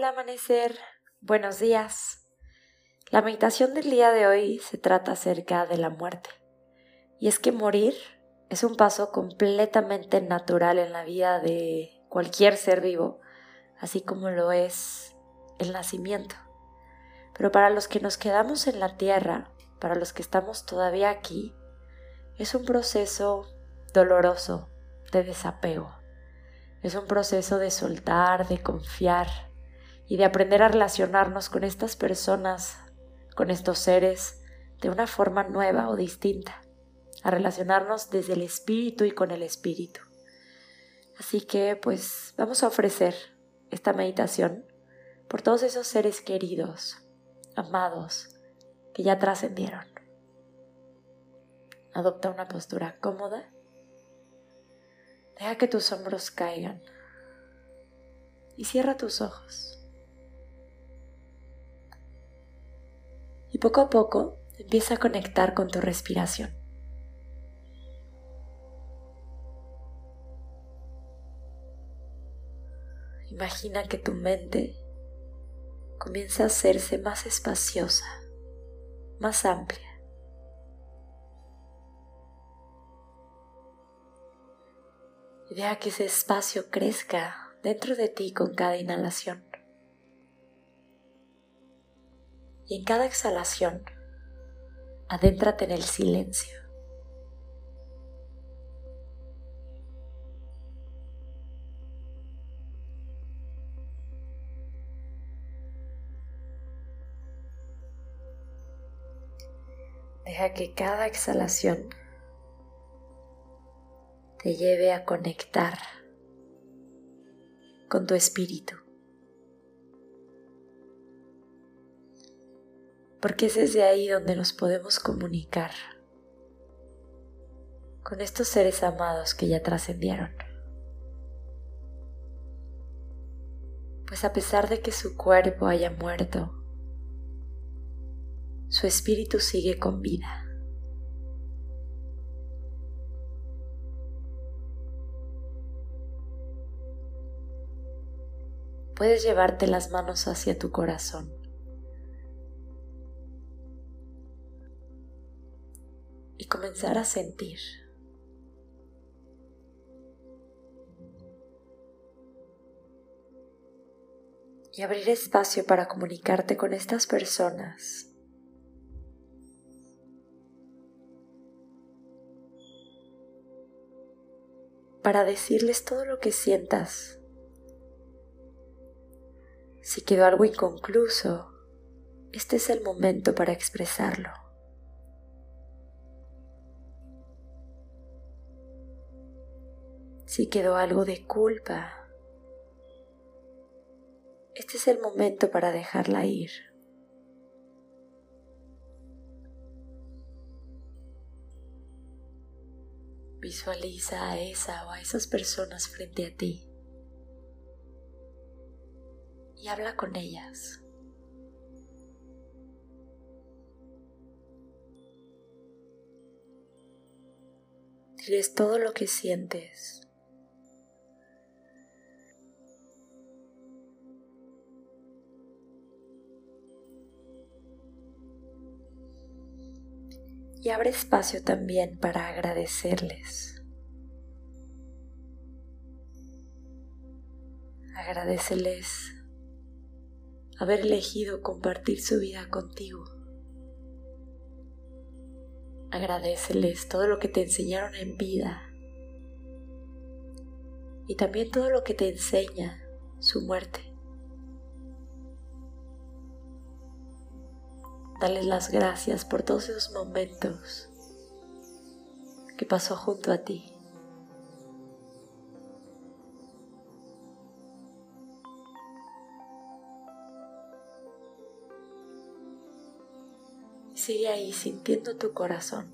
Hola amanecer, buenos días. La meditación del día de hoy se trata acerca de la muerte. Y es que morir es un paso completamente natural en la vida de cualquier ser vivo, así como lo es el nacimiento. Pero para los que nos quedamos en la tierra, para los que estamos todavía aquí, es un proceso doloroso de desapego. Es un proceso de soltar, de confiar, y de aprender a relacionarnos con estas personas, con estos seres, de una forma nueva o distinta, a relacionarnos desde el espíritu y con el espíritu. Así que pues vamos a ofrecer esta meditación por todos esos seres queridos, amados, que ya trascendieron. Adopta una postura cómoda. Deja que tus hombros caigan y cierra tus ojos. Y poco a poco empieza a conectar con tu respiración. Imagina que tu mente comienza a hacerse más espaciosa, más amplia. Y deja que ese espacio crezca dentro de ti con cada inhalación. Y en cada exhalación adéntrate en el silencio. Deja que cada exhalación te lleve a conectar con tu espíritu. Porque es desde ahí donde nos podemos comunicar con estos seres amados que ya trascendieron. Pues a pesar de que su cuerpo haya muerto, su espíritu sigue con vida. Puedes llevarte las manos hacia tu corazón y comenzar a sentir. Y abrir espacio para comunicarte con estas personas. Para decirles todo lo que sientas. Si quedó algo inconcluso, este es el momento para expresarlo. Si quedó algo de culpa, este es el momento para dejarla ir. Visualiza a esa o a esas personas frente a ti y habla con ellas. Diles todo lo que sientes. Y abre espacio también para agradecerles. Agradeceles haber elegido compartir su vida contigo. Agradeceles todo lo que te enseñaron en vida y también todo lo que te enseña su muerte. Dale las gracias por todos esos momentos que pasó junto a ti. Sigue ahí sintiendo tu corazón.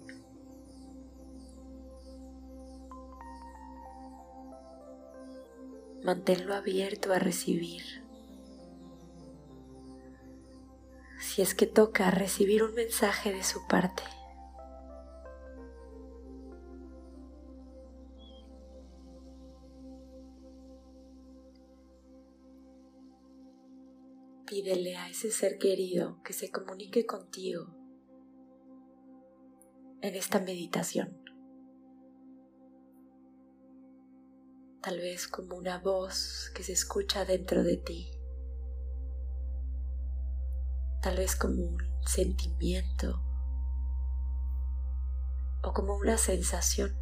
Manténlo abierto a recibir. Si es que toca recibir un mensaje de su parte. Pídele a ese ser querido que se comunique contigo en esta meditación. Tal vez como una voz que se escucha dentro de ti. Tal vez como un sentimiento o como una sensación.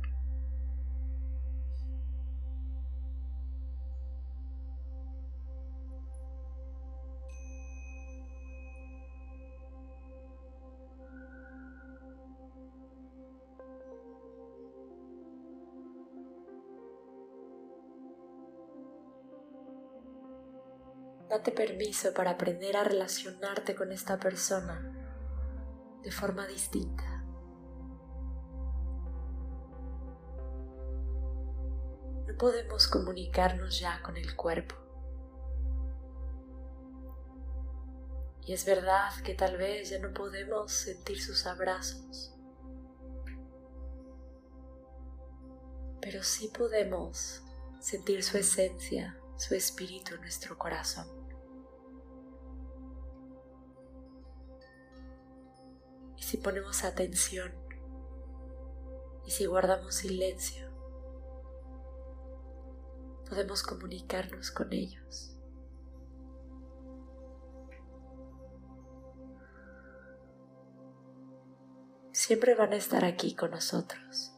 Date permiso para aprender a relacionarte con esta persona de forma distinta. No podemos comunicarnos ya con el cuerpo. Y es verdad que tal vez ya no podemos sentir sus abrazos. Pero sí podemos sentir su esencia, su espíritu en nuestro corazón. Si ponemos atención y si guardamos silencio, podemos comunicarnos con ellos. Siempre van a estar aquí con nosotros.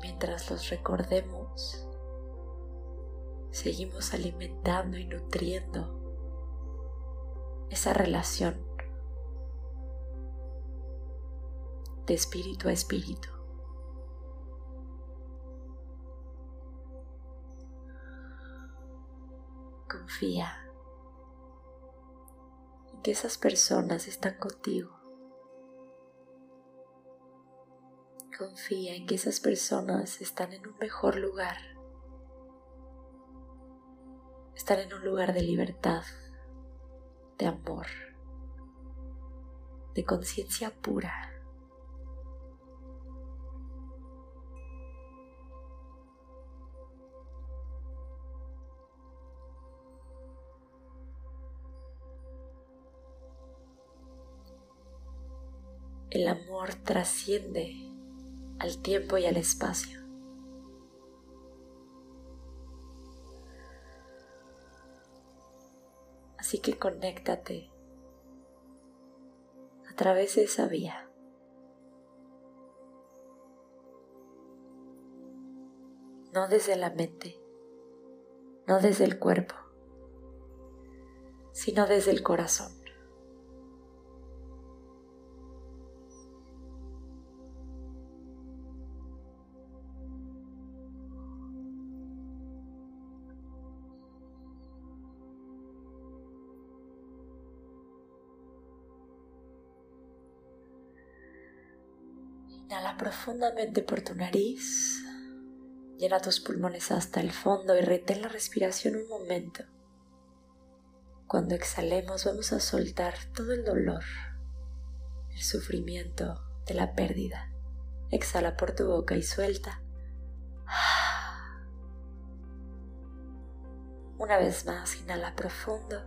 Mientras los recordemos, seguimos alimentando y nutriendo esa relación de espíritu a espíritu. Confía en que esas personas están contigo confía en que esas personas están en un mejor lugar. Están en un lugar de libertad, de amor, de conciencia pura. El amor trasciende al tiempo y al espacio. Así que conéctate a través de esa vía. No desde la mente, no desde el cuerpo, sino desde el corazón. Inhala profundamente por tu nariz. Llena tus pulmones hasta el fondo y retén la respiración un momento. Cuando exhalemos vamos a soltar todo el dolor, el sufrimiento de la pérdida. Exhala por tu boca y suelta. Una vez más, inhala profundo.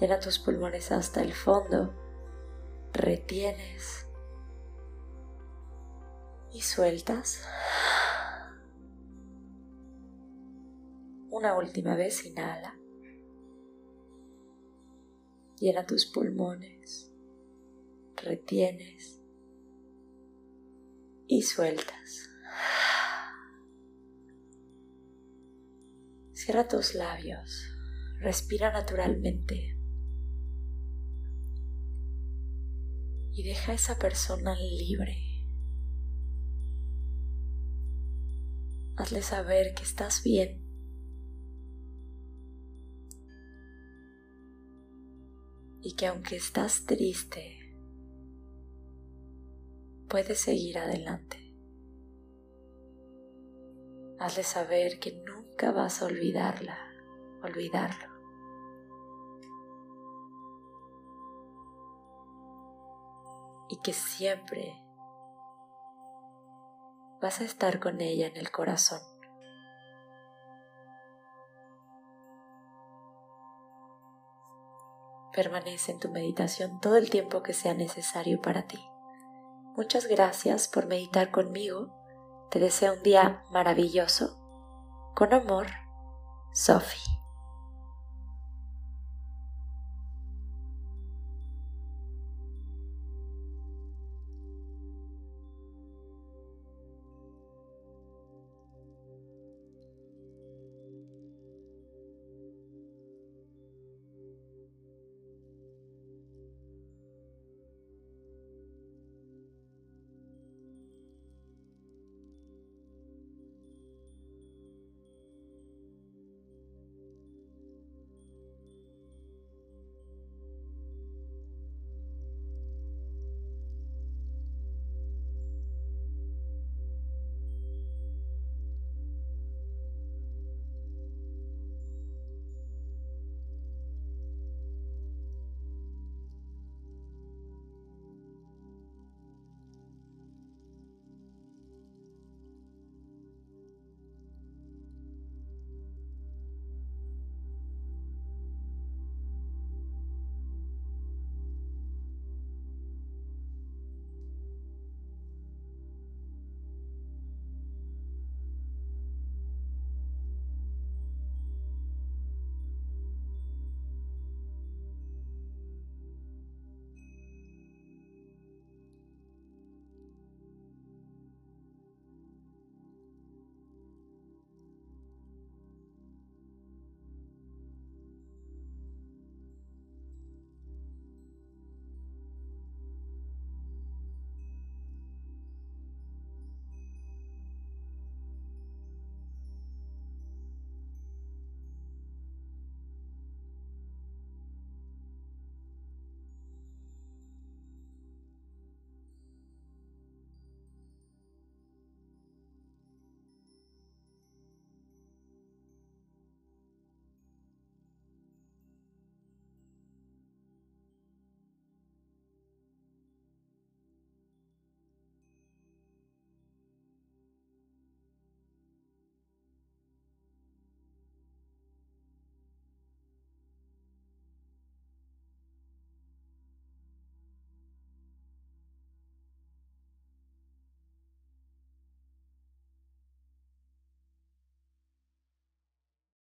Llena tus pulmones hasta el fondo. Retienes y sueltas. Una última vez inhala. Llena tus pulmones, retienes y sueltas. Cierra tus labios, respira naturalmente y deja a esa persona libre. Hazle saber que estás bien. Y que aunque estás triste, puedes seguir adelante. Hazle saber que nunca vas a olvidarla, olvidarlo. Y que siempre vas a estar con ella en el corazón. Permanece en tu meditación todo el tiempo que sea necesario para ti. Muchas gracias por meditar conmigo. Te deseo un día maravilloso. Con amor, Sophie.